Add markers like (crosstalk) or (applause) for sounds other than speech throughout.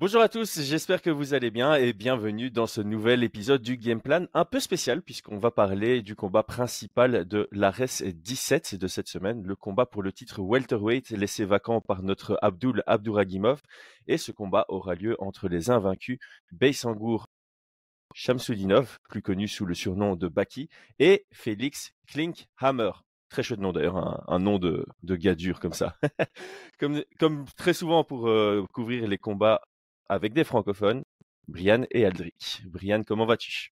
Bonjour à tous, j'espère que vous allez bien et bienvenue dans ce nouvel épisode du Game Plan un peu spécial puisqu'on va parler du combat principal de l'ARES 17 de cette semaine, le combat pour le titre welterweight laissé vacant par notre Abdul Abdouragimov et ce combat aura lieu entre les invaincus Beisangour Shamsudinov, plus connu sous le surnom de Baki, et Félix Klinkhammer. Très chouette nom d'ailleurs, un, nom de, gars dur comme ça. (laughs) comme, comme, très souvent pour euh, couvrir les combats avec des francophones, Brian et Aldric. Brian, comment vas-tu?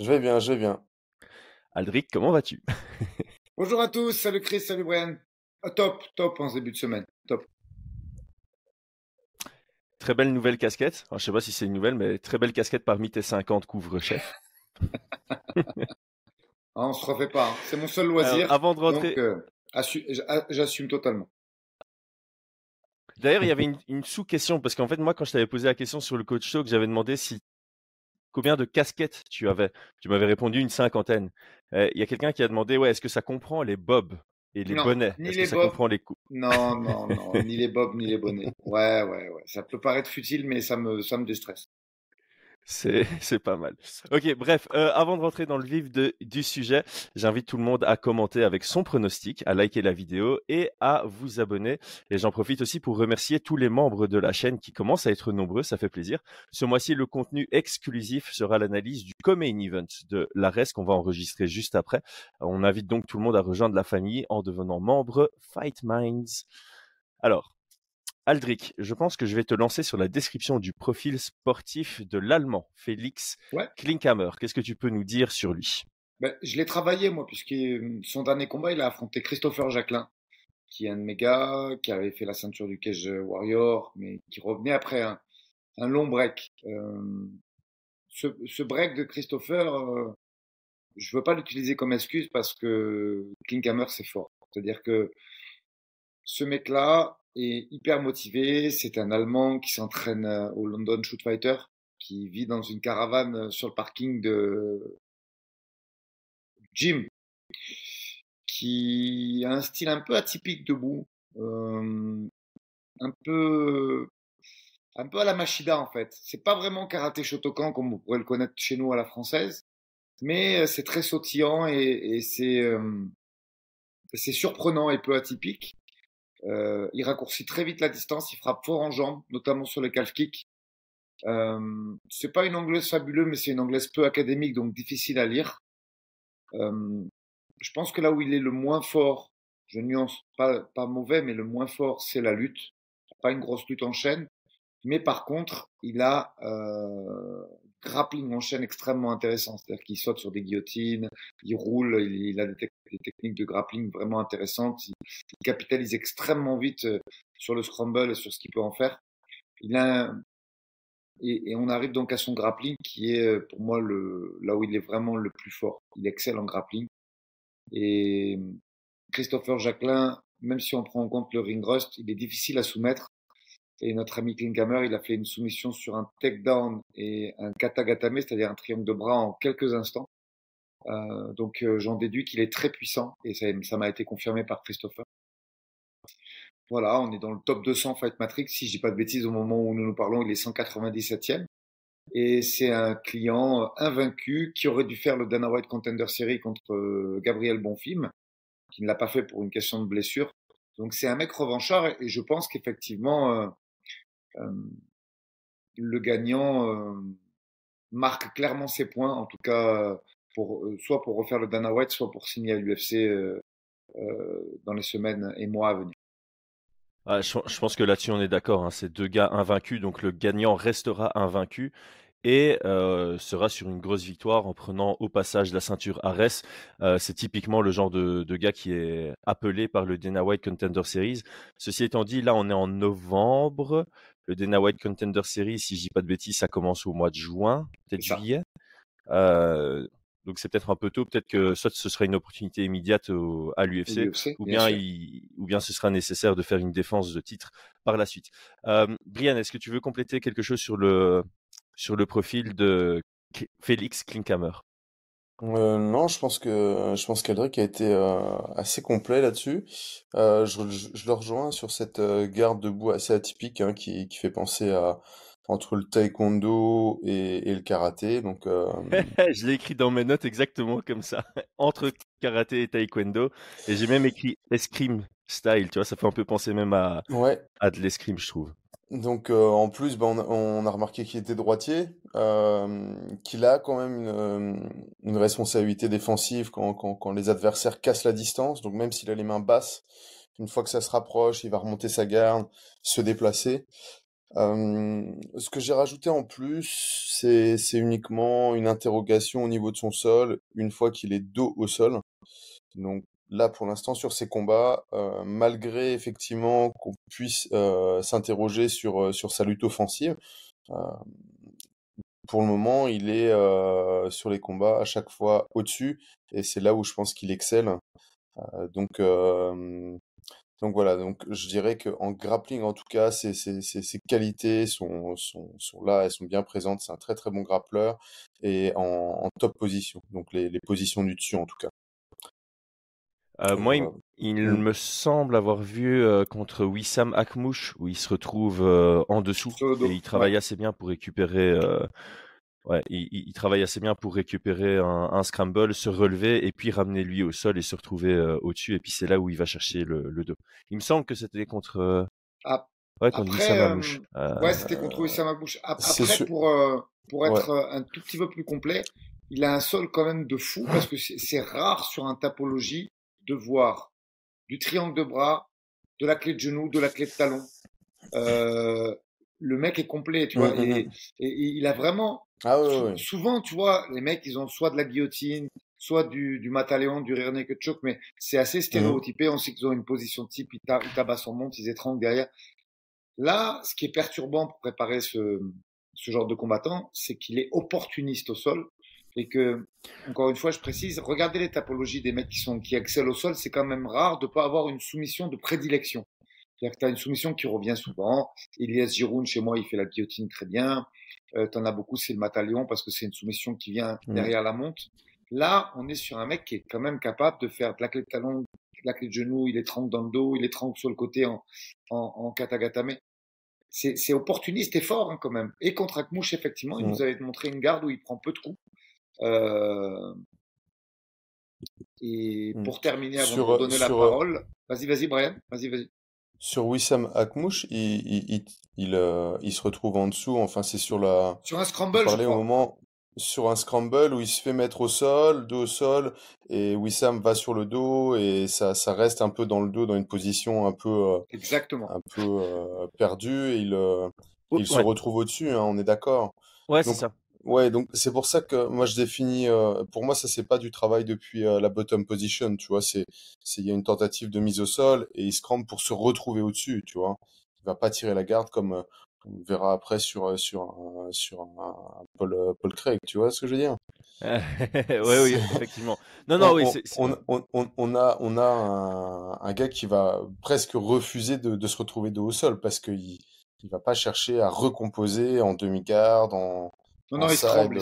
Je vais bien, je vais bien. Aldric, comment vas-tu? (laughs) Bonjour à tous, salut Chris, salut Brian. Ah, top, top en ce début de semaine, top. Très belle nouvelle casquette. Je je sais pas si c'est une nouvelle, mais très belle casquette parmi tes 50 couvre-chefs. (laughs) ah, on se refait pas. Hein. C'est mon seul loisir. avant de rentrer, euh, j'assume totalement. D'ailleurs, il y avait une, sous-question, parce qu'en fait, moi, quand je t'avais posé la question sur le coach talk, j'avais demandé si combien de casquettes tu avais. Tu m'avais répondu une cinquantaine. Euh, il y a quelqu'un qui a demandé, ouais, est-ce que ça comprend les bobs et les bonnets? Ni les que ça comprend les coups Non, non, non, ni les bobs ni les bonnets. Ouais, ouais, ouais. Ça peut paraître futile, mais ça me, ça me déstresse. (laughs) C'est pas mal. Ok, bref, euh, avant de rentrer dans le vif de, du sujet, j'invite tout le monde à commenter avec son pronostic, à liker la vidéo et à vous abonner. Et j'en profite aussi pour remercier tous les membres de la chaîne qui commencent à être nombreux, ça fait plaisir. Ce mois-ci, le contenu exclusif sera l'analyse du co-main event de l'ARES qu'on va enregistrer juste après. On invite donc tout le monde à rejoindre la famille en devenant membre Fight Minds. Alors, Aldric, je pense que je vais te lancer sur la description du profil sportif de l'Allemand, Félix Klinkhammer. Qu'est-ce que tu peux nous dire sur lui? Ben, Je l'ai travaillé, moi, puisque son dernier combat, il a affronté Christopher Jacquelin, qui est un de mes gars, qui avait fait la ceinture du Cage Warrior, mais qui revenait après un, long break. Euh, ce, break de Christopher, euh, je veux pas l'utiliser comme excuse parce que Klinkhammer, c'est fort. C'est-à-dire que ce mec-là, est hyper motivé. C'est un Allemand qui s'entraîne euh, au London Shoot Fighter, qui vit dans une caravane euh, sur le parking de Jim, qui a un style un peu atypique debout, euh, un peu un peu à la Machida en fait. C'est pas vraiment karaté Shotokan comme on pourrait le connaître chez nous à la française, mais c'est très sautillant et, et c'est c'est surprenant et peu atypique. Euh, il raccourcit très vite la distance, il frappe fort en jambes, notamment sur le calf kick. Euh, c'est pas une anglaise fabuleuse, mais c'est une anglaise peu académique, donc difficile à lire. Euh, je pense que là où il est le moins fort, je nuance pas, pas mauvais, mais le moins fort, c'est la lutte. Pas une grosse lutte en chaîne. Mais par contre, il a euh, grappling en chaîne extrêmement intéressant. C'est-à-dire qu'il saute sur des guillotines, il roule, il, a des, techniques de grappling vraiment intéressantes. Il, capitalise extrêmement vite euh, sur le scramble et sur ce qu'il peut en faire. Il a et, on arrive donc à son grappling qui est euh, pour moi le, là où il est vraiment le plus fort. Il excelle en grappling. Et Christopher Jacquelin, même si on prend en compte le ring rust, il est difficile à soumettre. Et notre ami Klinkhammer, il a fait une soumission sur un takedown et un katagatame, c'est-à-dire un triangle de bras en quelques instants. Euh, donc euh, j'en déduis qu'il est très puissant et ça m'a été confirmé par Christopher. Voilà, on est dans le top 200 Fight Matrix. Si je dis pas de bêtises, au moment où nous nous parlons, il est 197e. Et c'est un client invaincu qui aurait dû faire le Dana White Contender Series contre euh, Gabriel Bonfim, qui ne l'a pas fait pour une question de blessure. Donc c'est un mec revanchard et je pense qu'effectivement, euh, le gagnant marque clairement ses points, en tout cas, soit pour refaire le Dana White, soit pour signer à l'UFC dans les semaines et mois à venir. Ah, je, pense que là-dessus on est d'accord. Hein. C'est deux gars invaincus, donc le gagnant restera invaincu et sera sur une grosse victoire en prenant au passage la ceinture Ares. c'est typiquement le genre de, de, gars qui est appelé par le Dana White Contender Series. Ceci étant dit, là on est en novembre. Le Dana White Contender Series, si je dis pas de bêtises, ça commence au mois de juin, peut-être juillet. Euh, donc c'est peut-être un peu tôt, peut-être que soit ce sera une opportunité immédiate à l'UFC, ou bien, ou bien ce sera nécessaire de faire une défense de titre par la suite. Euh, Brian, est-ce que tu veux compléter quelque chose sur le sur le profil de Félix Klinkhammer? Euh, non, je pense que je pense qu'Aldric a été euh, assez complet là-dessus. Euh, je, je, le rejoins sur cette euh, garde debout assez atypique hein, qui, qui fait penser à entre le taekwondo et, le karaté. Donc, euh, (laughs) je l'ai écrit dans mes notes exactement comme ça, (laughs) entre karaté et taekwondo. Et j'ai même écrit escrime style, tu vois, ça fait un peu penser même à, à de l'escrime, je trouve. Donc euh, en plus, ben, on, a, remarqué qu'il était droitier, euh, qu'il a quand même une, une responsabilité défensive quand, quand, quand, les adversaires cassent la distance. Donc même s'il a les mains basses, une fois que ça se rapproche, il va remonter sa garde, se déplacer. Euh, ce que j'ai rajouté en plus, c'est uniquement une interrogation au niveau de son sol, une fois qu'il est dos au sol. Donc là, pour l'instant, sur ces combats, euh, malgré effectivement qu'on puisse euh, s'interroger sur, euh, sur sa lutte offensive, pour le moment, il est sur les combats à chaque fois au-dessus, et c'est là où je pense qu'il excelle. donc, donc voilà, donc je dirais qu'en grappling, en tout cas, ses, ses, ses, qualités sont, sont, sont, là, elles sont bien présentes. C'est un très très bon grappleur et en, en top position, donc les, les positions du dessus en tout cas. Euh, moi, il, mmh. me semble avoir vu euh, contre Wissam Akmouche où il se retrouve euh, en dessous et il travaille assez bien pour récupérer. ouais, il, travaille assez bien pour récupérer un, scramble, se relever et puis ramener lui au sol et se retrouver au-dessus. Et puis c'est là où il va chercher le, dos. Il me semble que c'était contre. Ah, ouais, contre Wissam ouais, c'était contre Wissam Akmouche. Après, pour pour être un tout petit peu plus complet, il a un sol quand même de fou parce que c'est rare sur un tapologie de voir du triangle de bras, de la clé de genou, de la clé de talon. Euh, le mec est complet, tu vois, mmh, mmh, mmh. et, il a vraiment. Ah, souvent, tu vois, les mecs, ils ont soit de la guillotine, soit du, du mataléon, du rear naked choke, mais c'est assez stéréotypé. On sait qu'ils ont une position type, ils, tabassent en monte, ils étranglent derrière. Là, ce qui est perturbant pour préparer ce, ce genre de combattant, c'est qu'il est opportuniste au sol et que, encore une fois, je précise, regardez les tapologies des mecs qui, sont, qui excellent au sol, c'est quand même rare de ne pas avoir une soumission de prédilection. C'est-à-dire que tu as une soumission qui revient souvent. Elias Giroud, chez moi, il fait la guillotine très bien. Euh, tu en as beaucoup, c'est le Matalion, parce que c'est une soumission qui vient mmh. derrière la monte. Là, on est sur un mec qui est quand même capable de faire de la clé de talon, de la clé de genou, il est tranquille dans le dos, il est tranquille sur le côté en, en, en katagatame. C'est opportuniste et fort hein, quand même. Et contre Akmouche, effectivement, il mmh. nous avait montré une garde où il prend peu de coups. Euh, et mmh. pour terminer, avant de donner la euh, parole, vas-y, vas-y, Brian, vas-y, vas-y. Sur Wissam Akmouche, il, il, il, euh, il, se retrouve en dessous, enfin, c'est sur la. Sur un scramble, je au moment sur un scramble où il se fait mettre au sol, dos au sol, et Wissam va sur le dos et ça, ça reste un peu dans le dos, dans une position un peu, Exactement. un peu perdue et il, il se retrouve au-dessus, hein, on est d'accord? Ouais, c'est ça. Ouais, donc c'est pour ça que moi je définis. Euh, pour moi, ça c'est pas du travail depuis euh, la bottom position, tu vois. C'est, c'est il y a une tentative de mise au sol et il se crampe pour se retrouver au-dessus, tu vois. Il va pas tirer la garde comme euh, on verra après sur sur un, sur un, Paul Paul Craig, tu vois ce que je veux dire? (laughs) oui, oui, effectivement. Non, non, oui. On, on, on, on, a on a un, un, gars qui va presque refuser de, de se retrouver de au sol parce qu'il il va pas chercher à recomposer en demi-garde, en non, non, il se tremble,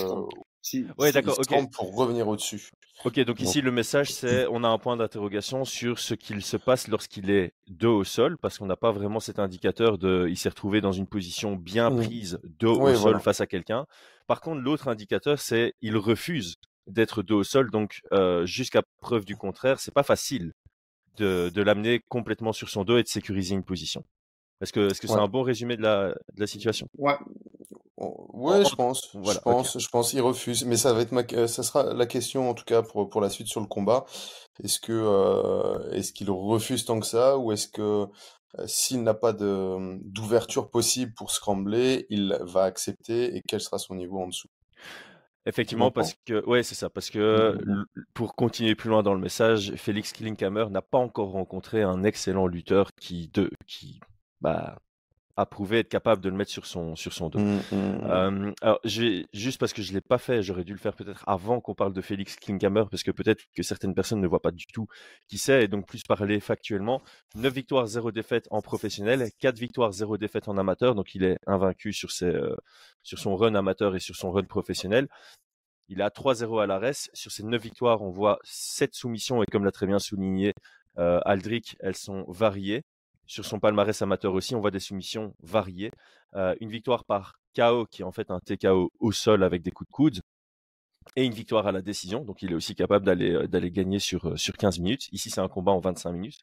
ouais, d'accord, ok. pour revenir au-dessus. Ok, donc ici le message c'est on a un point d'interrogation sur ce qu'il se passe lorsqu'il est dos au sol parce qu'on n'a pas vraiment cet indicateur de il s'est retrouvé dans une position bien prise dos au sol face à quelqu'un. Par contre l'autre indicateur c'est il refuse d'être dos au sol donc euh, jusqu'à preuve du contraire c'est pas facile de, de l'amener complètement sur son dos et de sécuriser une position. Est-ce que est-ce que c'est un bon résumé de la, de la situation? Ouais, Ouais, je pense. je pense, je pense, il refuse. Mais ça va être ma, euh, ça sera la question en tout cas pour pour la suite sur le combat. Est-ce que euh, est-ce qu'il refuse tant que ça ou est-ce que euh, s'il n'a pas de d'ouverture possible pour scrambler, il va accepter et quel sera son niveau en dessous? Effectivement, parce que ouais, c'est ça, parce que mmh. pour continuer plus loin dans le message, Félix Klinkhammer n'a pas encore rencontré un excellent lutteur qui de qui bah a prouvé être capable de le mettre sur son, sur son dos. Mmh, mmh, mmh. alors, juste parce que je ne l'ai pas fait, j'aurais dû le faire peut-être avant qu'on parle de Félix Klinkhammer, parce que peut-être que certaines personnes ne voient pas du tout qui c'est, et donc plus parler factuellement. 9 victoires, 0 défaites en professionnel, 4 victoires, 0 défaites en amateur, donc il est invaincu sur, ses, euh, sur son run amateur et sur son run professionnel. Il a 3-0 à l'ARES. Sur ses 9 victoires, on voit 7 soumissions, et comme l'a très bien souligné euh, Aldric, elles sont variées. Sur son palmarès amateur aussi, on voit des soumissions variées. une victoire par KO, qui est en fait un TKO au sol avec des coups de coude, et une victoire à la décision. Donc il est aussi capable d'aller gagner sur, sur 15 minutes. Ici, c'est un combat en 25 minutes.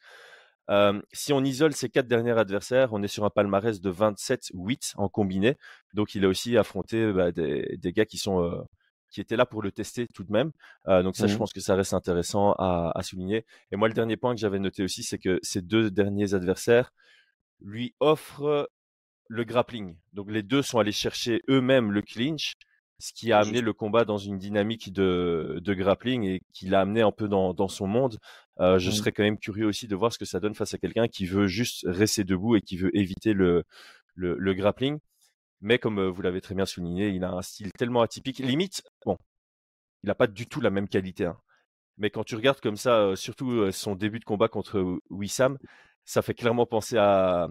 si on isole ses quatre derniers adversaires, on est sur un palmarès de 27-8 en combiné. Donc il a aussi affronté bah, des, gars qui sont qui étaient là pour le tester tout de même. donc ça, je mmh pense que ça reste intéressant à, à, souligner. Et moi, le dernier point que j'avais noté aussi, c'est que ces deux derniers adversaires lui offrent le grappling. Donc les deux sont allés chercher eux-mêmes le clinch, ce qui a amené le combat dans une dynamique de, de grappling et qui l'a amené un peu dans, dans son monde. Euh, je mmh. serais quand même curieux aussi de voir ce que ça donne face à quelqu'un qui veut juste rester debout et qui veut éviter le, le, le grappling. Mais comme vous l'avez très bien souligné, il a un style tellement atypique. Limite, bon, il n'a pas du tout la même qualité. Hein. Mais quand tu regardes comme ça, surtout son début de combat contre Wissam, ça fait clairement penser à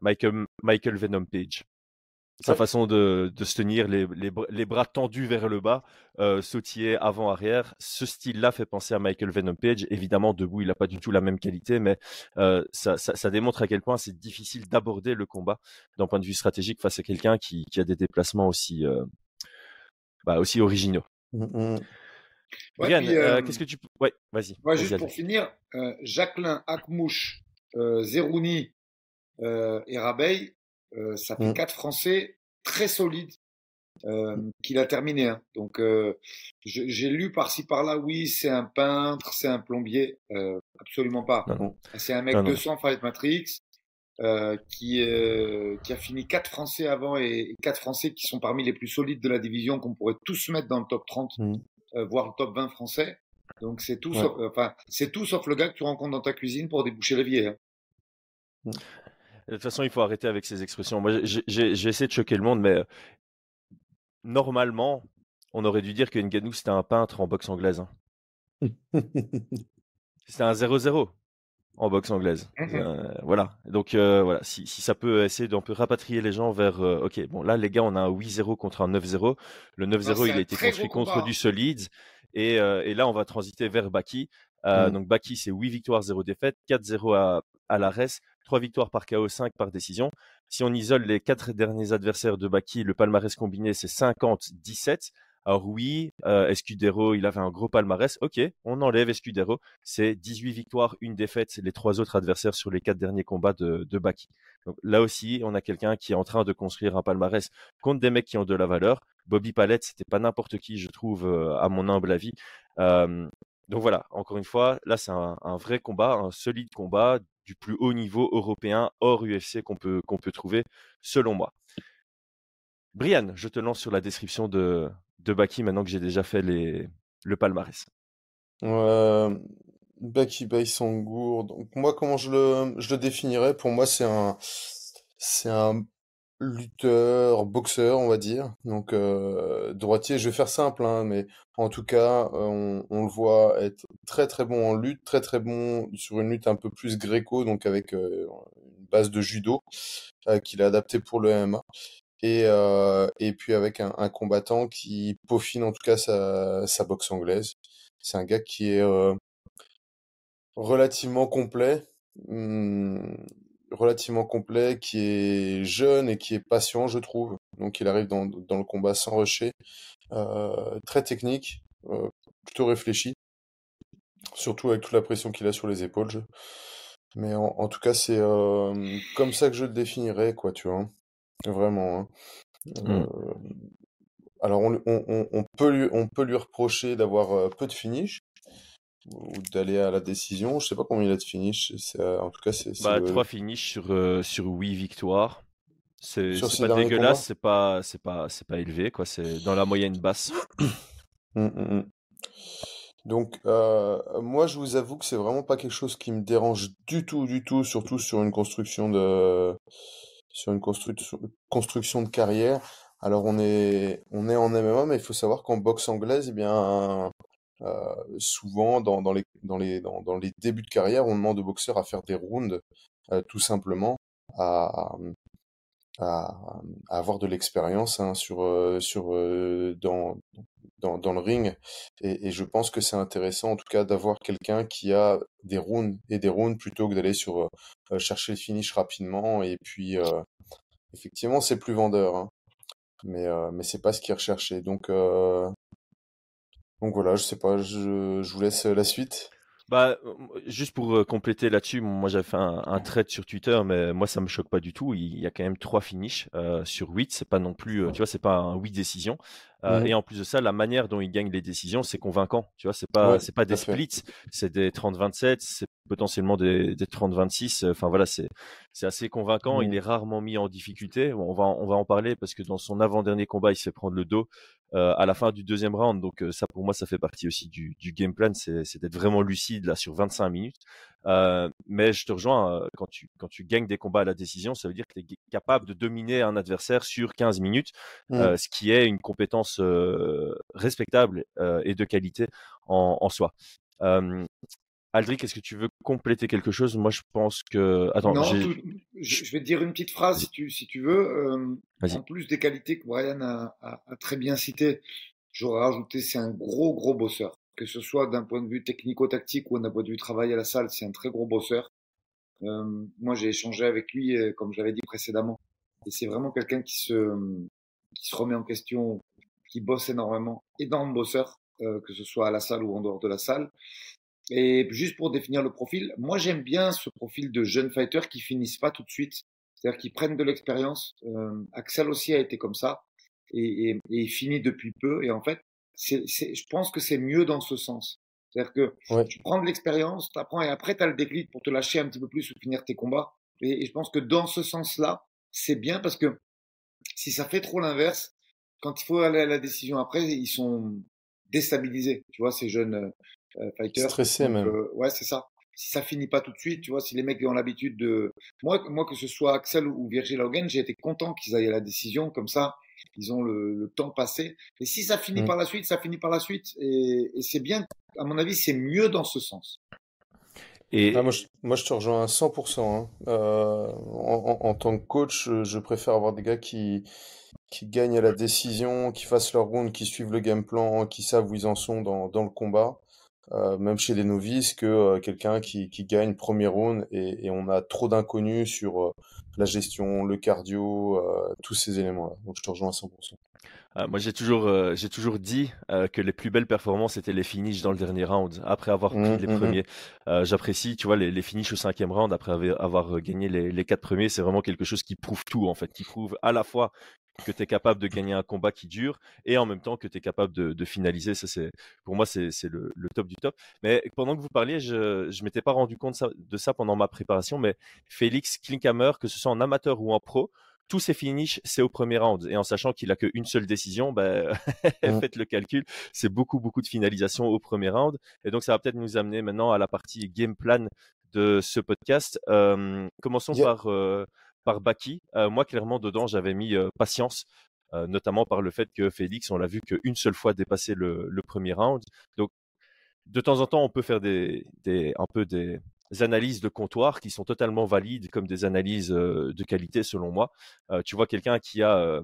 Michael, Michael Venom Page. Sa façon de, de, se tenir, les, les, les, bras tendus vers le bas, euh, sautiller avant-arrière. Ce style-là fait penser à Michael Venom Page. Évidemment, debout, il n'a pas du tout la même qualité, mais euh, ça, ça, ça, démontre à quel point c'est difficile d'aborder le combat d'un point de vue stratégique face à quelqu'un qui, qui, a des déplacements aussi, euh, bah, aussi originaux. Ouais, qu'est-ce que tu... Ouais, vas-y. Ouais, juste pour finir, Jacqueline Akmouche, Zerouni et Rabeil, euh, ça fait mmh. quatre Français très solides euh, qu'il a terminé. Hein. Donc, euh, j'ai lu par-ci par-là, oui, c'est un peintre, c'est un plombier. Euh, absolument pas. C'est un mec de 200 Fight Matrix euh, qui, qui a fini quatre Français avant et, quatre Français qui sont parmi les plus solides de la division qu'on pourrait tous mettre dans le top 30, mmh. voire le top 20 français. Donc c'est tout, sauf, enfin c'est tout sauf le gars que tu rencontres dans ta cuisine pour déboucher l'évier. Hein. De toute façon, il faut arrêter avec ces expressions. Moi, j'ai essayé de choquer le monde, mais normalement, on aurait dû dire que Nganou, c'était un peintre en boxe anglaise. Hein. c'était un 0-0 en boxe anglaise. Mmh euh, voilà. Donc, euh, voilà. Si, ça peut essayer d'un peu rapatrier les gens vers. Euh, ok, bon, là, les gars, on a un 8-0 contre un 9-0. Le 9-0, il a été construit contre du solide. Et, et, là, on va transiter vers Baki. Mmh. Donc, Baki, c'est 8 victoires, 0 défaites. 4-0 à, à l'ARES. 3 victoires par KO, 5 par décision. Si on isole les 4 derniers adversaires de Baki, le palmarès combiné, c'est 50-17. Alors oui, euh, Escudero, il avait un gros palmarès. Ok, on enlève Escudero. C'est 18 victoires, une défaite, les trois autres adversaires sur les quatre derniers combats de, Baki. Donc là aussi, on a quelqu'un qui est en train de construire un palmarès contre des mecs qui ont de la valeur. Bobby Palette, c'était pas n'importe qui, je trouve, euh, à mon humble avis. Euh, donc voilà, encore une fois, là c'est un, vrai combat, un solide combat, du plus haut niveau européen hors UFC qu'on peut, qu'on peut trouver, selon moi. Brian, je te lance sur la description de, de Baki maintenant que j'ai déjà fait les, le palmarès. Euh, Baki Baïsangour, donc moi comment je le, je le définirais? Pour moi c'est un, c'est un lutteur, boxeur, on va dire. Donc euh, droitier, je vais faire simple, hein, mais en tout cas, on, on, le voit être très très bon en lutte, très très bon sur une lutte un peu plus gréco, donc avec euh, une base de judo euh, qu'il a adapté pour le MMA. Et, euh, et puis avec un, un, combattant qui peaufine en tout cas sa, sa boxe anglaise. C'est un gars qui est euh, relativement complet. Hum, relativement complet, qui est jeune et qui est patient, je trouve. Donc il arrive dans, dans le combat sans rusher, euh, très technique, euh, plutôt réfléchi, surtout avec toute la pression qu'il a sur les épaules. Je... Mais en, en, tout cas, c'est euh, comme ça que je le définirais, quoi, tu vois. Vraiment. Hein. Mmh. Alors on, on, on, peut lui, on peut lui reprocher d'avoir peu de finish, ou d'aller à la décision. Je sais pas combien il a de finish. En tout cas, c'est. Bah, 3 finishes sur, euh, sur 8 victoires. C'est pas dégueulasse, c'est pas, c'est pas, c'est pas élevé, quoi. C'est dans la moyenne basse. Mmh, mmh, mmh. Donc, euh, moi, je vous avoue que c'est vraiment pas quelque chose qui me dérange du tout, du tout, surtout sur une construction de, sur une construction de carrière. Alors, on est, on est en MMA, mais il faut savoir qu'en boxe anglaise, eh bien, euh, souvent, dans, dans, les, dans, les, dans, les débuts de carrière, on demande aux boxeurs à faire des rounds, euh, tout simplement, à, à, avoir de l'expérience hein, sur, euh, dans, dans, le ring. Et, je pense que c'est intéressant, en tout cas, d'avoir quelqu'un qui a des rounds et des rounds plutôt que d'aller sur chercher le finish rapidement. Et puis, effectivement, c'est plus vendeur. Hein. Mais, mais c'est pas ce qui est recherché. Donc, donc voilà, je sais pas, je, je vous laisse la suite. Bah, juste pour compléter là-dessus, moi j'avais fait un, un thread sur Twitter, mais moi ça me choque pas du tout. Il y a quand même trois finishes euh, sur 8, c'est pas non plus, tu vois, c'est pas un 8 décisions. Euh, Et en plus de ça, la manière dont il gagne les décisions, c'est convaincant. Tu vois, c'est pas, c'est pas des splits, c'est des 30-27, c'est potentiellement des, des 30-26. Enfin voilà, c'est, c'est assez convaincant. Il est rarement mis en difficulté. on va, on va en parler parce que dans son avant-dernier combat, il se fait prendre le dos euh, à la fin du deuxième round. Donc euh, ça, pour moi, ça fait partie aussi du, du game plan, c'est, d'être vraiment lucide là sur 25 minutes. Euh, mais je te rejoins, euh, quand tu, quand tu gagnes des combats à la décision, ça veut dire que tu es capable de dominer un adversaire sur 15 minutes, mmh. euh, ce qui est une compétence respectable et de qualité en, en soi. Aldric, est-ce que tu veux compléter quelque chose? Moi, je pense que. Attends, non, je vais te dire une petite phrase si tu, si tu veux. en plus des qualités que Brian a, a, a très bien citées, j'aurais rajouté c'est un gros, gros bosseur que ce soit d'un point de vue technico-tactique ou d'un point de vue travail à la salle, c'est un très gros bosseur. Euh, moi, j'ai échangé avec lui, euh, comme j'avais dit précédemment, et c'est vraiment quelqu'un qui se, qui se remet en question, qui bosse énormément, énorme bosseur, euh, que ce soit à la salle ou en dehors de la salle. Et juste pour définir le profil, moi j'aime bien ce profil de jeunes fighters qui finissent pas tout de suite, c'est-à-dire qui prennent de l'expérience. Euh, Axel aussi a été comme ça et, et, et il finit depuis peu. Et en fait, c'est, je pense que c'est mieux dans ce sens. C'est-à-dire que tu prends de l'expérience, tu apprends et après tu as le déclic pour te lâcher un petit peu plus ou finir tes combats. Et, je pense que dans ce sens-là, c'est bien parce que si ça fait trop l'inverse, quand il faut aller à la décision après, ils sont déstabilisés. Tu vois, ces jeunes euh. Stressés même. Euh, ouais, c'est ça. Si ça finit pas tout de suite, tu vois, si les mecs ont l'habitude de. Moi, moi, que ce soit Axel ou Virgil Hogan, j'ai été content qu'ils aillent à la décision. Comme ça, ils ont le, temps passé. Et si ça finit mm. par la suite, ça finit par la suite. Et, c'est bien, à mon avis, c'est mieux dans ce sens. Et... Ah, moi, je, te rejoins à 100%. Hein. Euh, en, tant que coach, je préfère avoir des gars qui, qui gagnent à la décision, qui fassent leur round, qui suivent le game plan, qui savent où ils en sont dans, dans le combat. Euh, même chez les novices, que euh, quelqu'un qui, qui gagne premier round et, et on a trop d'inconnus sur euh, la gestion, le cardio, tous ces éléments-là. Donc je te rejoins à 100%. Ah, moi, j'ai toujours, j'ai toujours dit que les plus belles performances étaient les finishes dans le dernier round, après avoir pris mmh, les mmh, mmh. premiers. J'apprécie, tu vois, les, les finishes au cinquième round, après avoir, gagné les, les quatre premiers, c'est vraiment quelque chose qui prouve tout, en fait, qui prouve à la fois que tu es capable de gagner un combat qui dure et en même temps que tu es capable de, de, finaliser. Ça, c'est, pour moi, c'est, le, le, top du top. Mais pendant que vous parliez, je ne m'étais pas rendu compte de ça pendant ma préparation, mais Félix Klinkhammer, que ce soit en amateur ou en pro, tous ses finishes, c'est au premier round. Et en sachant qu'il a qu'une seule décision, ben, (laughs) faites le calcul, c'est beaucoup, beaucoup de finalisation au premier round. Et donc, ça va peut-être nous amener maintenant à la partie game plan de ce podcast. Euh, commençons par euh, par Baki. Euh, moi, clairement, dedans, j'avais mis patience, notamment par le fait que Félix, on l'a vu qu'une seule fois dépasser le, premier round. Donc, de temps en temps, on peut faire des, un peu des analyses de comptoir qui sont totalement valides comme des analyses de qualité, selon moi. tu vois quelqu'un qui a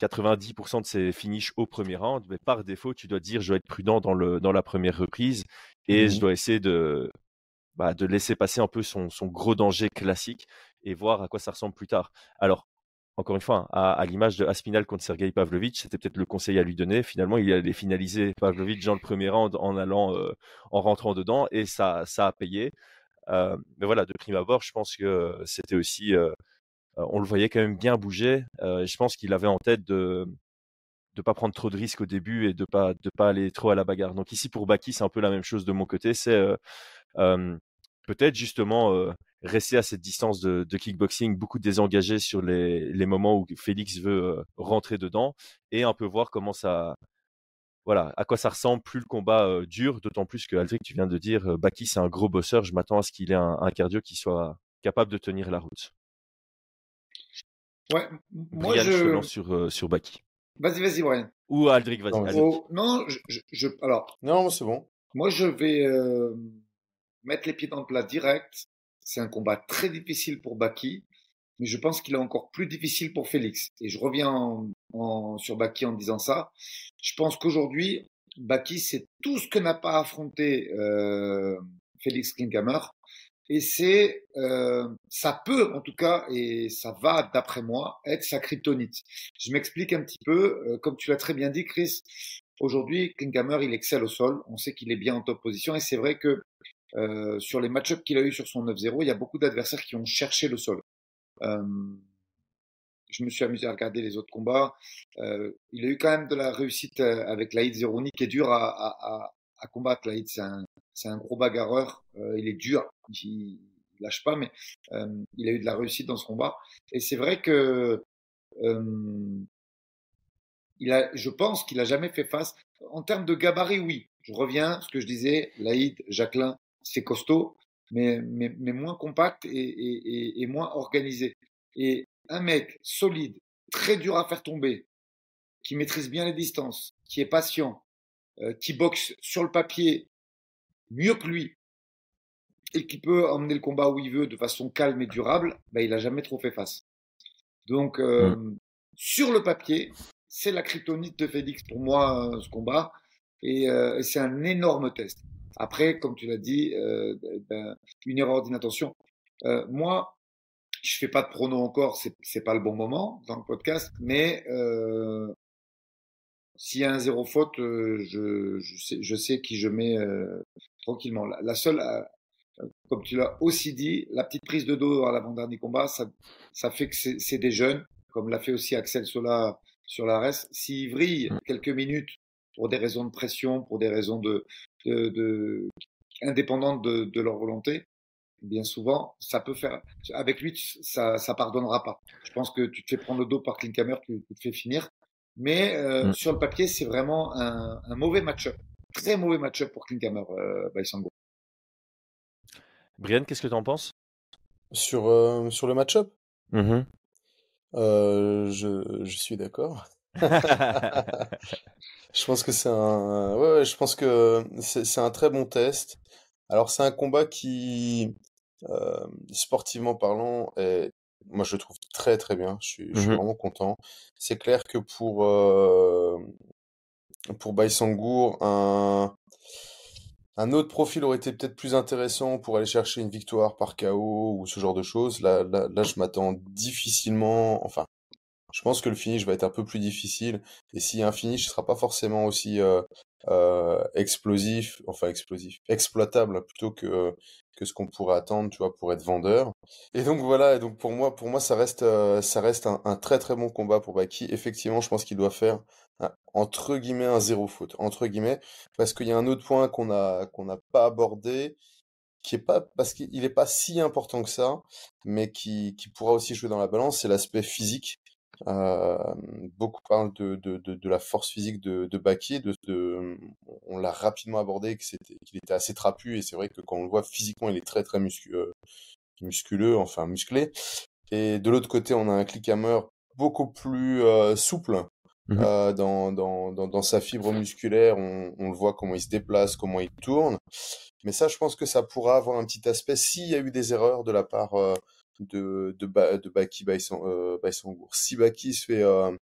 90% de ses finishes au premier round, mais par défaut, tu dois dire je dois être prudent dans, le, dans la première reprise et je mmh dois essayer de, bah, de laisser passer un peu son, son, gros danger classique et voir à quoi ça ressemble plus tard. Alors, encore une fois, à, à l'image de Aspinal contre Sergei Pavlovitch, c'était peut-être le conseil à lui donner. Finalement, il allait finaliser Pavlovitch dans le premier round en allant, euh, en rentrant dedans, et ça, ça a payé. Euh, mais voilà, de prime abord, je pense que c'était aussi, euh, on le voyait quand même bien bouger. je pense qu'il avait en tête de de pas prendre trop de risques au début et de pas de pas aller trop à la bagarre. Donc ici pour Baki, c'est un peu la même chose de mon côté. C'est peut-être justement rester à cette distance de, kickboxing, beaucoup désengagé sur les, les, moments où Félix veut rentrer dedans et un peu voir comment ça, voilà, à quoi ça ressemble plus le combat dure, d'autant plus que Aldric, tu viens de dire, Baki c'est un gros bosseur, je m'attends à ce qu'il ait un, cardio qui soit capable de tenir la route. Ouais, moi je... lance sur, sur Baki. Vas-y, vas-y, Brian. Ou Aldric, vas-y. Oh, non, je, je, alors. Non, c'est bon. Moi, je vais mettre les pieds dans le plat direct. C'est un combat très difficile pour Baki. mais je pense qu'il est encore plus difficile pour Félix. Et je reviens en, sur Baki en disant ça. Je pense qu'aujourd'hui, Baki, c'est tout ce que n'a pas affronté euh, Félix Klinkhammer. Et c'est, euh, ça peut en tout cas, et ça va d'après moi, être sa kryptonite. Je m'explique un petit peu, euh, comme tu l'as très bien dit, Chris. Aujourd'hui, Klinkhammer, il excelle au sol. On sait qu'il est bien en top position, et c'est vrai que euh, sur les match-ups qu'il a eu sur son 9-0, il y a beaucoup d'adversaires qui ont cherché le sol. Euh, je me suis amusé à regarder les autres combats. Euh, il a eu quand même de la réussite euh, avec Laïd Zeroni qui est dur à, à, à combattre. Laïd, c'est un, un, gros bagarreur. Euh, il est dur. Il, lâche pas, mais il a eu de la réussite dans ce combat. Et c'est vrai que il a, je pense qu'il a jamais fait face. En termes de gabarit, oui. Je reviens, ce que je disais, Laïd, Jacqueline, c'est costaud, mais, mais, mais, moins compact et, et, et, moins organisé. Et un mec solide, très dur à faire tomber, qui maîtrise bien les distances, qui est patient, euh, qui boxe sur le papier mieux que lui, et qui peut emmener le combat où il veut de façon calme et durable, ben, il a jamais trop fait face. Donc, euh, mmh. sur le papier, c'est la kryptonite de Félix pour moi, euh, ce combat, et, euh, et c'est un énorme test. Après, comme tu l'as dit, euh, ben, une erreur d'inattention. Euh, moi, je fais pas de prono encore, c'est c'est pas le bon moment dans le podcast, mais euh, s'il y a un zéro faute, euh, je, je sais je sais qui je mets euh, tranquillement. La, seule, euh, comme tu l'as aussi dit, la petite prise de dos à l'avant-dernier combat, ça ça fait que c'est des jeunes, comme l'a fait aussi Axel Sola sur la reste. S'ils vrillent quelques minutes pour des raisons de pression, pour des raisons de, de, de indépendantes de, de, leur volonté, bien souvent, ça peut faire. Avec lui, ça, ça pardonnera pas. Je pense que tu te fais prendre le dos par Klinkhammer, tu, tu te fais finir. Mais euh, mmh. sur le papier, c'est vraiment un, un mauvais match-up, très mauvais match-up pour Klinkhammer, euh, Baisango. Brian, qu'est-ce que tu en penses? Sur euh, sur le match-up? Mmh. je, je suis d'accord. Je pense que c'est un, ouais, ouais, je pense que c'est un très bon test. Alors c'est un combat qui, euh, sportivement parlant, est, moi je le trouve très très bien. Je suis, je suis Mmh. vraiment content. C'est clair que pour euh, pour Baïsangour, un un autre profil aurait été peut-être plus intéressant pour aller chercher une victoire par KO ou ce genre de choses. Là, là, là je m'attends difficilement, enfin, je pense que le finish va être un peu plus difficile. Et s'il y a un finish, ce sera pas forcément aussi euh, euh, explosif, enfin explosif, exploitable plutôt que que ce qu'on pourrait attendre, tu vois, pour être vendeur. Et donc voilà. Et donc pour moi, pour moi, ça reste euh, ça reste un, très très bon combat pour Baki. Effectivement, je pense qu'il doit faire entre guillemets un zéro faute entre guillemets parce qu'il y a un autre point qu'on a qu'on n'a pas abordé qui est pas parce qu'il est pas si important que ça, mais qui qui pourra aussi jouer dans la balance, c'est l'aspect physique. Euh, beaucoup parlent de, de, de, de, la force physique de, de de, de, on l'a rapidement abordé qu'il qu était assez trapu et c'est vrai que quand on le voit physiquement il est très très musculeux, musculeux enfin musclé. Et de l'autre côté on a un clickhammer beaucoup plus euh, souple mmh. euh, dans, dans, dans, dans, sa fibre musculaire, on, on, le voit comment il se déplace, comment il tourne. Mais ça je pense que ça pourra avoir un petit aspect s'il y a eu des erreurs de la part euh, de, de, ba, de Baki Baïsangour. Euh, si Baki se fait euh,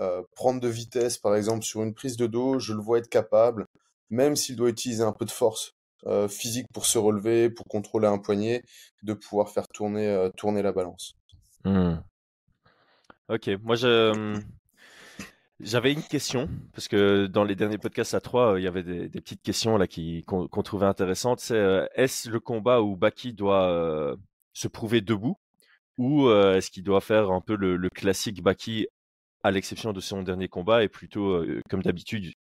euh, prendre de vitesse, par exemple, sur une prise de dos, je le vois être capable, même s'il doit utiliser un peu de force euh, physique pour se relever, pour contrôler un poignet, de pouvoir faire tourner, euh, tourner la balance. Mmh. Ok, moi je... J'avais une question, parce que dans les derniers podcasts à trois, il y avait des, des petites questions là qu'on qu trouvait intéressantes. C'est est-ce le combat où Baki doit se prouver debout ou est-ce qu'il doit faire un peu le, classique Baki à l'exception de son dernier combat et plutôt comme d'habitude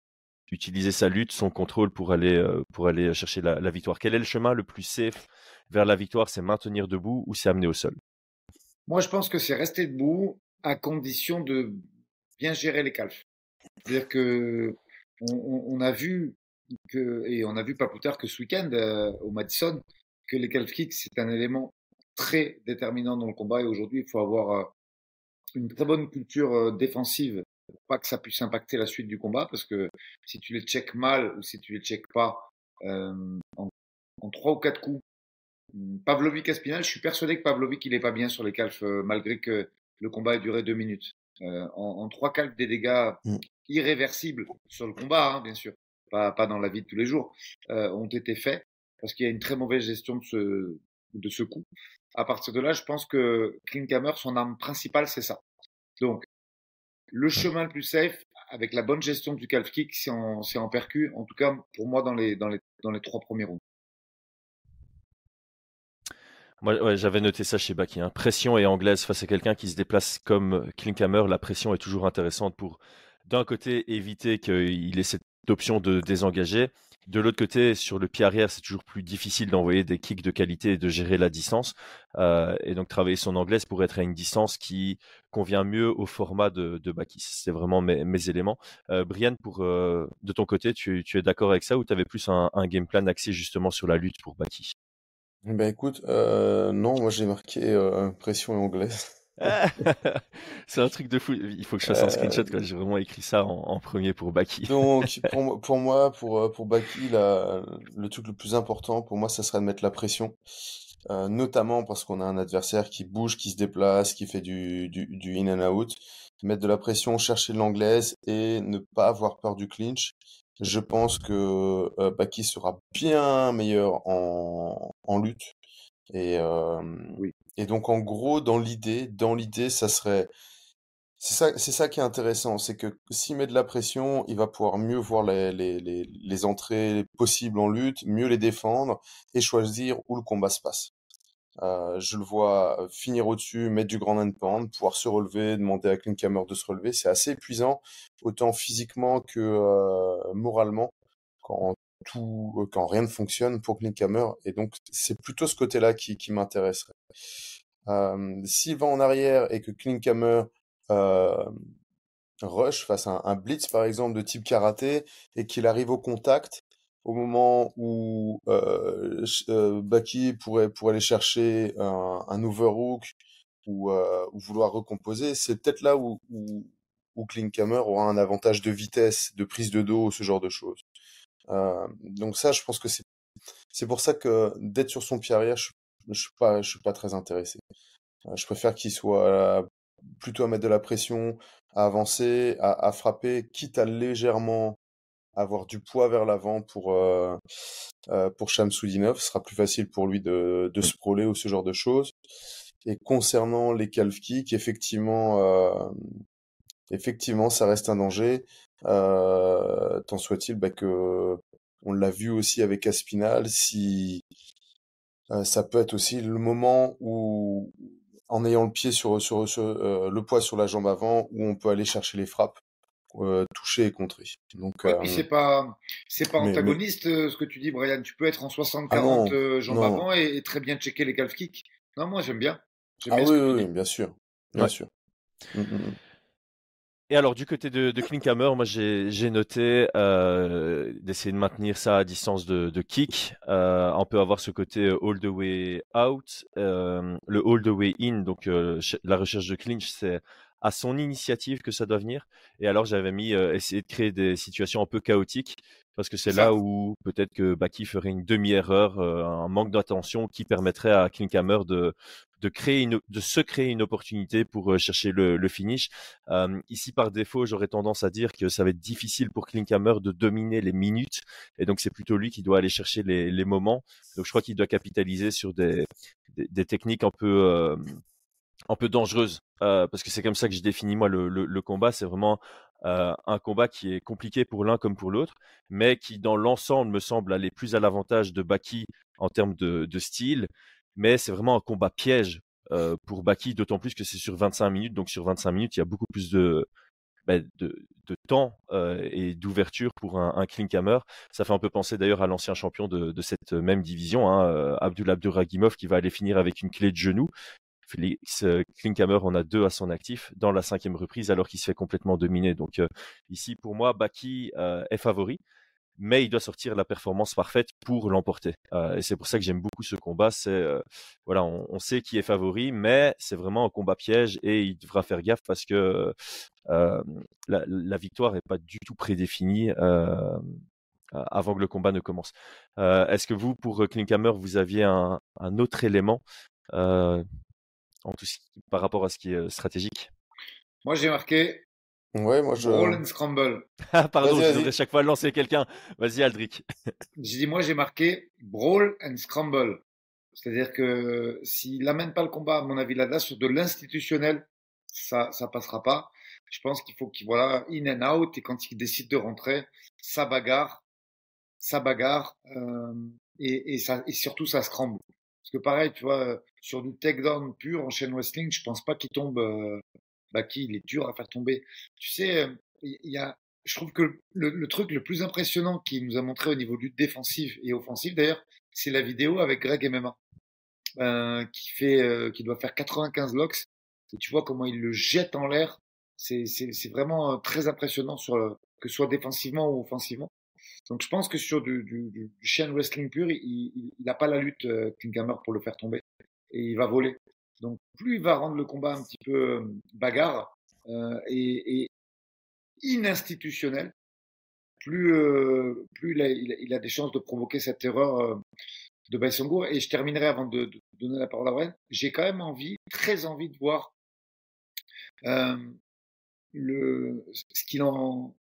utiliser sa lutte, son contrôle pour aller pour aller chercher la, victoire? Quel est le chemin le plus safe vers la victoire? C'est maintenir debout ou c'est amener au sol? Moi, je pense que c'est rester debout à condition de bien gérer les calfs. C'est-à-dire que on, a vu que et on a vu pas plus tard que ce week-end au Madison que les calf kicks c'est un élément très déterminant dans le combat et aujourd'hui il faut avoir une très bonne culture défensive pour pas que ça puisse impacter la suite du combat parce que si tu les check mal ou si tu les check pas euh, en, en trois ou quatre coups Pavlovic Aspinal, je suis persuadé que Pavlovic il est pas bien sur les calfs malgré que le combat ait duré deux minutes. en, en, trois calfs des dégâts mm. irréversibles sur le combat, hein, bien sûr, pas, pas dans la vie de tous les jours, ont été faits parce qu'il y a une très mauvaise gestion de ce, de ce coup. À partir de là, je pense que Klinkhammer, son arme principale, c'est ça. Donc, le chemin le plus safe, avec la bonne gestion du calf kick, c'est en, en percu, en tout cas pour moi dans les, dans les, dans les trois premiers rounds. Moi, j'avais noté ça chez Baki. Hein. Pression et anglaise face à quelqu'un qui se déplace comme Klinkhammer, la pression est toujours intéressante pour, d'un côté, éviter qu'il ait cette option de désengager, de l'autre côté, sur le pied arrière, c'est toujours plus difficile d'envoyer des kicks de qualité et de gérer la distance. Euh, et donc, travailler son anglaise pour être à une distance qui convient mieux au format de, de. C'est vraiment mes, éléments. Euh, Brian, euh, de ton côté, tu, es d'accord avec ça ou tu avais plus un, game plan axé justement sur la lutte pour Baki Ben écoute, non, moi j'ai marqué pression et anglaise. (laughs) c'est un truc de fou. Il faut que je fasse un screenshot quand j'ai vraiment écrit ça en, premier pour Baki. Donc, (laughs) pour, moi, pour, euh, pour Baki, le truc le plus important pour moi, ça serait de mettre la pression. Euh, notamment parce qu'on a un adversaire qui bouge, qui se déplace, qui fait du, du, in and out. Mettre de la pression, chercher de l'anglaise et ne pas avoir peur du clinch. Je pense que euh, Baki sera bien meilleur en, en lutte. Et, oui. Et donc, en gros, dans l'idée, dans l'idée, ça serait, c'est ça, ça qui est intéressant, c'est que s'il met de la pression, il va pouvoir mieux voir les, les, les, les entrées possibles en lutte, mieux les défendre et choisir où le combat se passe. Euh, je le vois finir au-dessus, mettre du grand end pound, pouvoir se relever, demander à Klinkhammer de se relever. C'est assez épuisant, autant physiquement que euh, moralement, quand tout, euh, quand rien ne fonctionne pour Klinkhammer. Et donc, c'est plutôt ce côté-là qui, qui m'intéresserait. Euh, S'il va en arrière et que Klinkhammer euh, rush face à un, blitz, par exemple, de type karaté, et qu'il arrive au contact, au moment où euh, euh Baki pourrait, pourrait aller chercher un, un overhook ou, euh, ou vouloir recomposer, c'est peut-être là où, où, où Klinkhammer aura un avantage de vitesse, de prise de dos, ce genre de choses. Euh, donc ça, je pense que c'est pour ça que d'être sur son pied arrière, je, je suis pas très intéressé. Euh, je préfère qu'il soit plutôt à mettre de la pression, à avancer, à, frapper, quitte à légèrement avoir du poids vers l'avant pour euh, euh, pour Shamsudinov, ce sera plus facile pour lui de de sprawler ou ce genre de choses. Et concernant les calf kicks, effectivement, effectivement, ça reste un danger. Euh, tant soit-il bah, que on l'a vu aussi avec Aspinal, si euh, ça peut être aussi le moment où, en ayant le pied sur, sur, euh, le poids sur la jambe avant, où on peut aller chercher les frappes, toucher et contrer. Donc, c'est pas c'est pas antagoniste ce que tu dis, Brian. Tu peux être en 60-40 ah jambes avant et, très bien checker les calf kicks. Non, moi j'aime bien. Ah oui, oui, bien sûr, bien sûr. Mmh, mmh, mmh. Et alors, du côté de, de Klinkhammer, moi, j'ai noté euh, d'essayer de maintenir ça à distance de, de kick. Euh, on peut avoir ce côté all the way out, euh, le all the way in. Donc, euh, la recherche de clinch, c'est à son initiative que ça doit venir. Et alors, j'avais mis euh, essayer de créer des situations un peu chaotiques parce que c'est là où peut-être que Baki ferait une demi-erreur, euh, un manque d'attention qui permettrait à Klinkhammer de de créer une, de se créer une opportunité pour euh, chercher le, le finish. Euh, ici, par défaut, j'aurais tendance à dire que ça va être difficile pour Klinkhammer de dominer les minutes, et donc c'est plutôt lui qui doit aller chercher les, les moments. Donc je crois qu'il doit capitaliser sur des, des, des techniques un peu euh, un peu dangereuses, euh, parce que c'est comme ça que je définis moi le, combat. C'est vraiment euh, un combat qui est compliqué pour l'un comme pour l'autre, mais qui dans l'ensemble me semble aller plus à l'avantage de Baki en termes de, style mais c'est vraiment un combat piège euh, pour Baki, d'autant plus que c'est sur 25 minutes. Donc sur 25 minutes, il y a beaucoup plus de, de, temps et d'ouverture pour un, un. Ça fait un peu penser d'ailleurs à l'ancien champion de, cette même division, hein, Abdul Abduragimov, qui va aller finir avec une clé de genou. Félix euh, Klinkhammer en a deux à son actif dans la cinquième reprise alors qu'il se fait complètement dominer. Donc euh, ici, pour moi, Baki est favori mais il doit sortir la performance parfaite pour l'emporter. Euh, et c'est pour ça que j'aime beaucoup ce combat. Euh, voilà, on, sait qui est favori, mais c'est vraiment un combat piège et il devra faire gaffe parce que euh, la, victoire est pas du tout prédéfinie. Euh, avant que le combat ne commence. Est-ce que vous, pour Klinkhammer, vous aviez un, autre élément en tout par rapport à ce qui est stratégique Moi, j'ai marqué Ouais, moi je. Brawl and Scramble. Ah, pardon, je devrais chaque fois lancer quelqu'un. Vas-y, Aldric. (laughs) j'ai dit, moi j'ai marqué Brawl and Scramble. C'est-à-dire que s'il n'amène pas le combat, à mon avis, là-dedans, sur de l'institutionnel, ça ça passera pas. Je pense qu'il faut qu'il voilà in and out et quand il décide de rentrer, ça bagarre, ça bagarre euh, et, et, ça et surtout ça scramble. Parce que pareil, tu vois, sur du takedown pur en chaîne wrestling, je pense pas qu'il tombe. Euh, bah qui il est dur à faire tomber. Tu sais, euh, il y a, je trouve que le, le truc le plus impressionnant qu'il nous a montré au niveau du défensif et offensif d'ailleurs, c'est la vidéo avec Greg MMA. Euh, qui fait, euh, qui doit faire 95 locks. Et tu vois comment il le jette en l'air. C'est, c'est, vraiment euh, très impressionnant sur que ce soit défensivement ou offensivement. Donc je pense que sur du, du, du chien wrestling pur, il n'a pas la lutte euh, Hammer pour le faire tomber et il va voler. Donc plus il va rendre le combat un petit peu bagarre euh, et, ininstitutionnel, plus euh, plus il a, des chances de provoquer cette erreur de Baïsongour. Et je terminerai avant de, donner la parole à Brian. J'ai quand même envie, très envie de voir euh, le, ce qu'il en,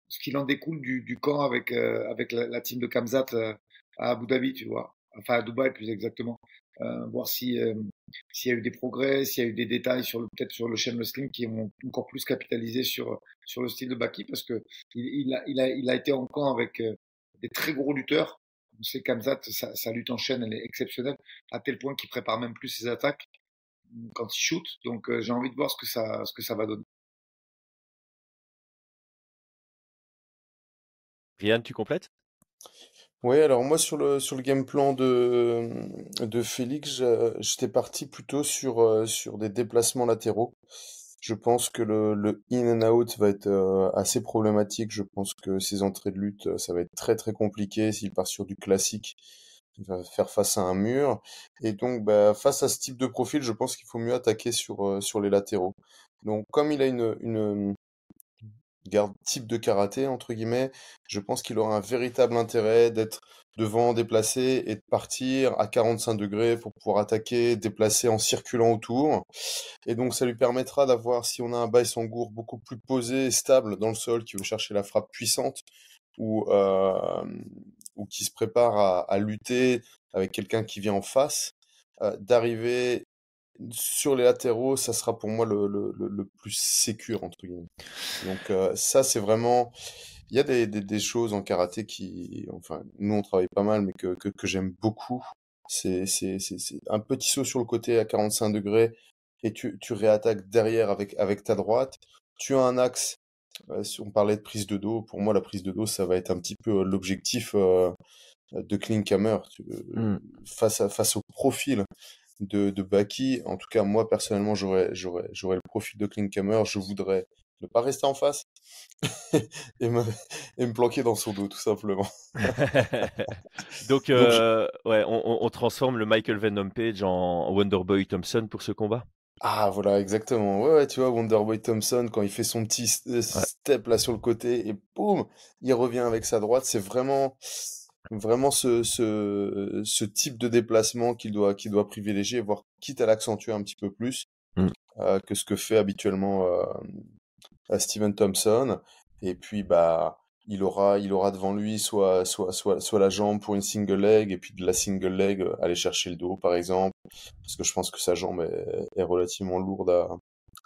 découle du, camp avec, euh, avec la, team de Kamzat euh, à Abu Dhabi, tu vois. Enfin, à Dubaï, plus exactement. Euh, voir si s'il y a eu des progrès, s'il y a eu des détails sur peut-être sur le chaîne wrestling qui ont encore plus capitalisé sur sur le style de Baki parce que il, il, a, il a il a été en camp avec des très gros lutteurs on sait qu'Amzat, sa, lutte en chaîne, elle est exceptionnelle, à tel point qu'il prépare même plus ses attaques quand il shoot. Donc euh, j'ai envie de voir ce que ça, ce que ça va donner. Ryan, tu complètes? Oui, alors moi sur le sur le game plan de de Félix, j'étais parti plutôt sur euh, sur des déplacements latéraux. Je pense que le, le in and out va être euh, assez problématique. Je pense que ses entrées de lutte, euh, ça va être très très compliqué. S'il part sur du classique, il va faire face à un mur. Et donc, bah, face à ce type de profil, je pense qu'il faut mieux attaquer sur, sur les latéraux. Donc, comme il a une, une garde type de karaté, entre guillemets, je pense qu'il aura un véritable intérêt d'être devant, déplacer et de partir à 45 degrés pour pouvoir attaquer, déplacer en circulant autour. Et donc ça lui permettra d'avoir, si on a un Baïsangour beaucoup plus posé et stable dans le sol, qui veut chercher la frappe puissante, ou, euh, ou qui se prépare à, à lutter avec quelqu'un qui vient en face, euh, d'arriver sur les latéraux, ça sera pour moi le, le, le, plus sécure, entre guillemets. Donc euh, ça, c'est vraiment il y a des, des, des, choses en karaté qui, enfin, nous on travaille pas mal, mais que, que, que j'aime beaucoup. C'est, un petit saut sur le côté à 45 degrés et tu, tu réattaques derrière avec, avec ta droite. Tu as un axe. Euh, si on parlait de prise de dos, pour moi la prise de dos, ça va être un petit peu euh, l'objectif euh, de Klinkhammer mmh. face, à, face au profil de, de Baki. En tout cas, moi personnellement, j'aurais, j'aurais, j'aurais le profil de Klinkhammer. Je voudrais ne pas rester en face (laughs) et, me, et, me, planquer dans son dos, tout simplement. (laughs) Donc, euh, ouais, on, on, transforme le Michael Venom Page en Wonderboy Thompson pour ce combat ah voilà exactement ouais, ouais tu vois Wonderboy Thompson quand il fait son petit euh, step là sur le côté et boum il revient avec sa droite c'est vraiment vraiment ce, ce, ce type de déplacement qu'il doit qu'il doit privilégier voire quitte à l'accentuer un petit peu plus mm. euh, que ce que fait habituellement euh, à Steven Thompson. Et puis, bah, il aura, il aura devant lui soit, soit, soit, soit la jambe pour une single leg, et puis de la single leg, euh, aller chercher le dos, par exemple. Parce que je pense que sa jambe est, est relativement lourde à,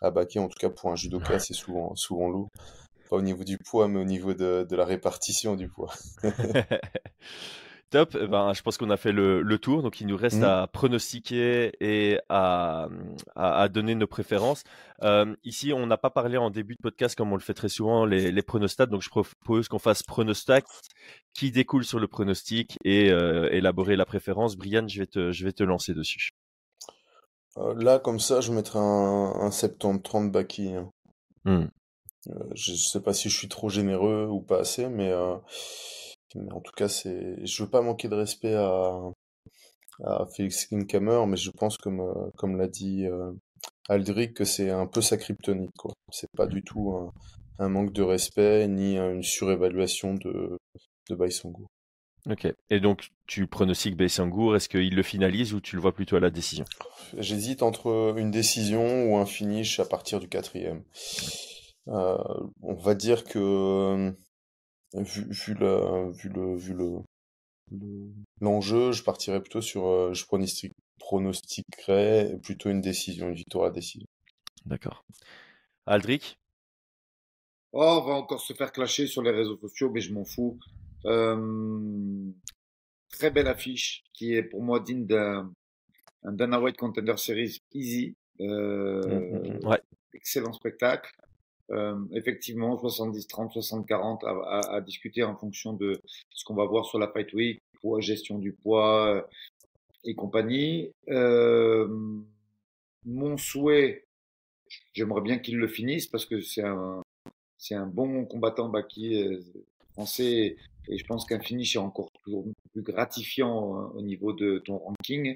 à baquer. En tout cas, pour un judoka, c'est souvent, souvent lourd. Pas au niveau du poids, mais au niveau de, de la répartition du poids. (laughs) (laughs) Top. Eh ben, je pense qu'on a fait le, le, tour. Donc, il nous reste mmh. à pronostiquer et à, à, à donner nos préférences. Euh, ici, on n'a pas parlé en début de podcast, comme on le fait très souvent, les, les pronostats. Donc, je propose qu'on fasse pronostat qui découle sur le pronostic et euh, élaborer la préférence. Brian, je vais te, je vais te lancer dessus. Euh, là, comme ça, je mettrais un, un 70-30 Baki. Hein. Mmh. Euh, je sais pas si je suis trop généreux ou pas assez, mais euh, mais en tout cas, c'est, je veux pas manquer de respect à, à Félix Kinkammer, mais je pense, comme, euh, comme l'a dit euh, Aldric, que c'est un peu sa kryptonite, quoi. C'est pas du tout un, un, manque de respect, ni une surévaluation de, de. Ok. Et donc, tu pronostiques Baïsangour, est-ce qu'il le finalise ou tu le vois plutôt à la décision? J'hésite entre une décision ou un finish à partir du quatrième. Euh, on va dire que vu, vu, la, vu le vu le l'enjeu, je partirais plutôt sur je pronostiquerais plutôt une décision, une victoire à décision. D'accord. Aldric Oh, on va encore se faire clasher sur les réseaux sociaux, mais je m'en fous. Euh, très belle affiche qui est pour moi digne d'un Dana White Contender Series easy. Euh, mmh, mmh, mmh. Excellent spectacle. Euh, effectivement, 70-30, 60-40 à, à, discuter en fonction de ce qu'on va voir sur la Fight Week, poids, gestion du poids et compagnie. mon souhait, j'aimerais bien qu'il le finisse parce que c'est un, c'est un bon combattant Baki français et je pense qu'un finish est encore toujours plus gratifiant euh, au niveau de ton ranking.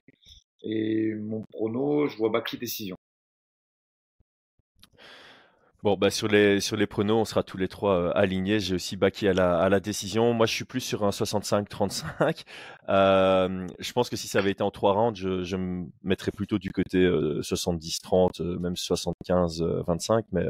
Et mon prono, je vois Baki décision. Bon, bah sur les sur les pronos, on sera tous les trois euh, alignés. J'ai aussi Baki à la à la décision. Moi, je suis plus sur un 65-35. (laughs) Euh, je pense que si ça avait été en trois rounds, je, je me mettrais plutôt du côté 70-30, euh, même 75-25. Mais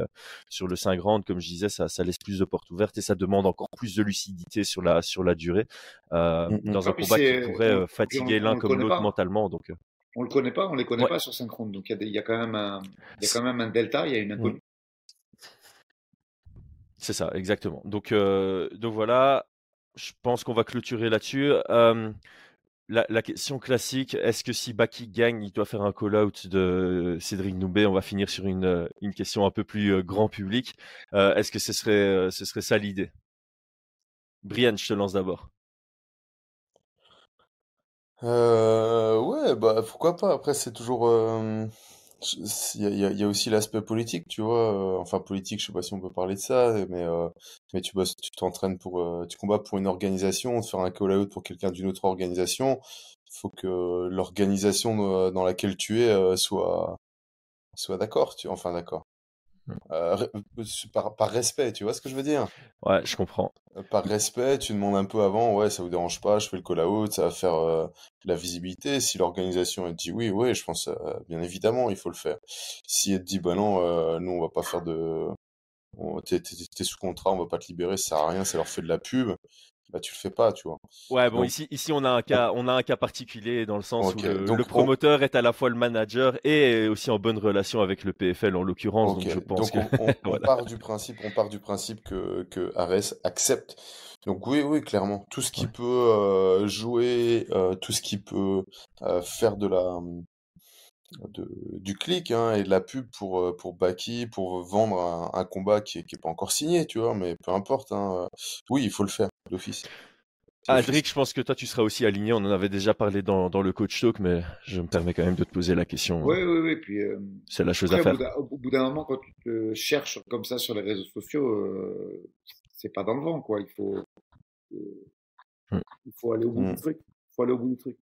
sur le 5 rounds, comme je disais, ça ça laisse plus de portes ouvertes et ça demande encore plus de lucidité sur la sur la durée mmh, mmh. dans un combat qui pourrait fatiguer l'un comme l'autre mentalement. Donc on le connaît pas, on les connaît pas sur 5 rounds. Donc il y, y, a quand même un il y a quand même un delta, il y a une mmh. inconnue. C'est ça, exactement. Donc, voilà, je pense qu'on va clôturer là-dessus. la, question classique, est-ce que si Baki gagne, il doit faire un call-out de Cédric Noubé On va finir sur une, question un peu plus grand public. Est-ce que ce serait, ce serait ça l'idée? Brian, je te lance d'abord. ouais, bah pourquoi pas? Après, c'est toujours il y a, y a, aussi l'aspect politique, tu vois. Euh, enfin, politique, je sais pas si on peut parler de ça, mais, euh, mais tu bosses, tu t'entraînes pour, euh, tu combats pour une organisation, faire un call-out pour quelqu'un d'une autre organisation. Faut que l'organisation dans laquelle tu es soit, soit d'accord, tu enfin d'accord. Mmh. Euh, par, par, respect, tu vois ce que je veux dire? Ouais, je comprends. Par respect, tu demandes un peu avant, ouais, ça vous dérange pas, je fais le call-out, ça va faire euh, la visibilité. Si l'organisation elle dit oui, ouais, je pense, bien évidemment, il faut le faire. Si elle dit, bah non, nous on va pas faire de... T'es sous contrat, on va pas te libérer, ça sert à rien, ça leur fait de la pub bah tu le fais pas, tu vois. Ouais, bon, ici, ici on a un cas, on a un cas particulier dans le sens où le, promoteur est à la fois le manager et aussi en bonne relation avec le PFL en l'occurrence. Donc je pense que on, (laughs) part du principe, on part du principe que que Ares accepte. Donc oui, oui, clairement, tout ce qui peut euh, jouer, euh, tout ce qui peut euh, faire de la de, du clic hein, et de la pub pour, euh, pour Baki, pour vendre un, combat qui n'est qui est pas encore signé, tu vois, mais peu importe. Hein, euh, oui, il faut le faire d'office. Adric, je pense que toi, tu seras aussi aligné. On en avait déjà parlé dans, dans le coach talk, mais je me permets quand même de te poser la question. Oui, oui, oui. Puis, euh, c'est la chose à faire. Au bout d'un moment, quand tu te cherches comme ça sur les réseaux sociaux, c'est pas dans le vent, quoi. Il faut, mmh. il faut aller au bout du mmh. truc. Il faut aller au bout du truc.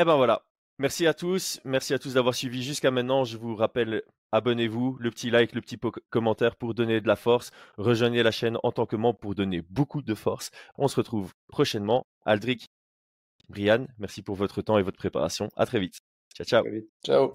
Et eh ben voilà. Merci à tous. Merci à tous d'avoir suivi jusqu'à maintenant. Je vous rappelle, abonnez-vous, le petit like, le petit commentaire pour donner de la force. Rejoignez la chaîne en tant que membre pour donner beaucoup de force. On se retrouve prochainement. Aldric, Brian, merci pour votre temps et votre préparation. À très vite. Ciao, ciao. Ciao.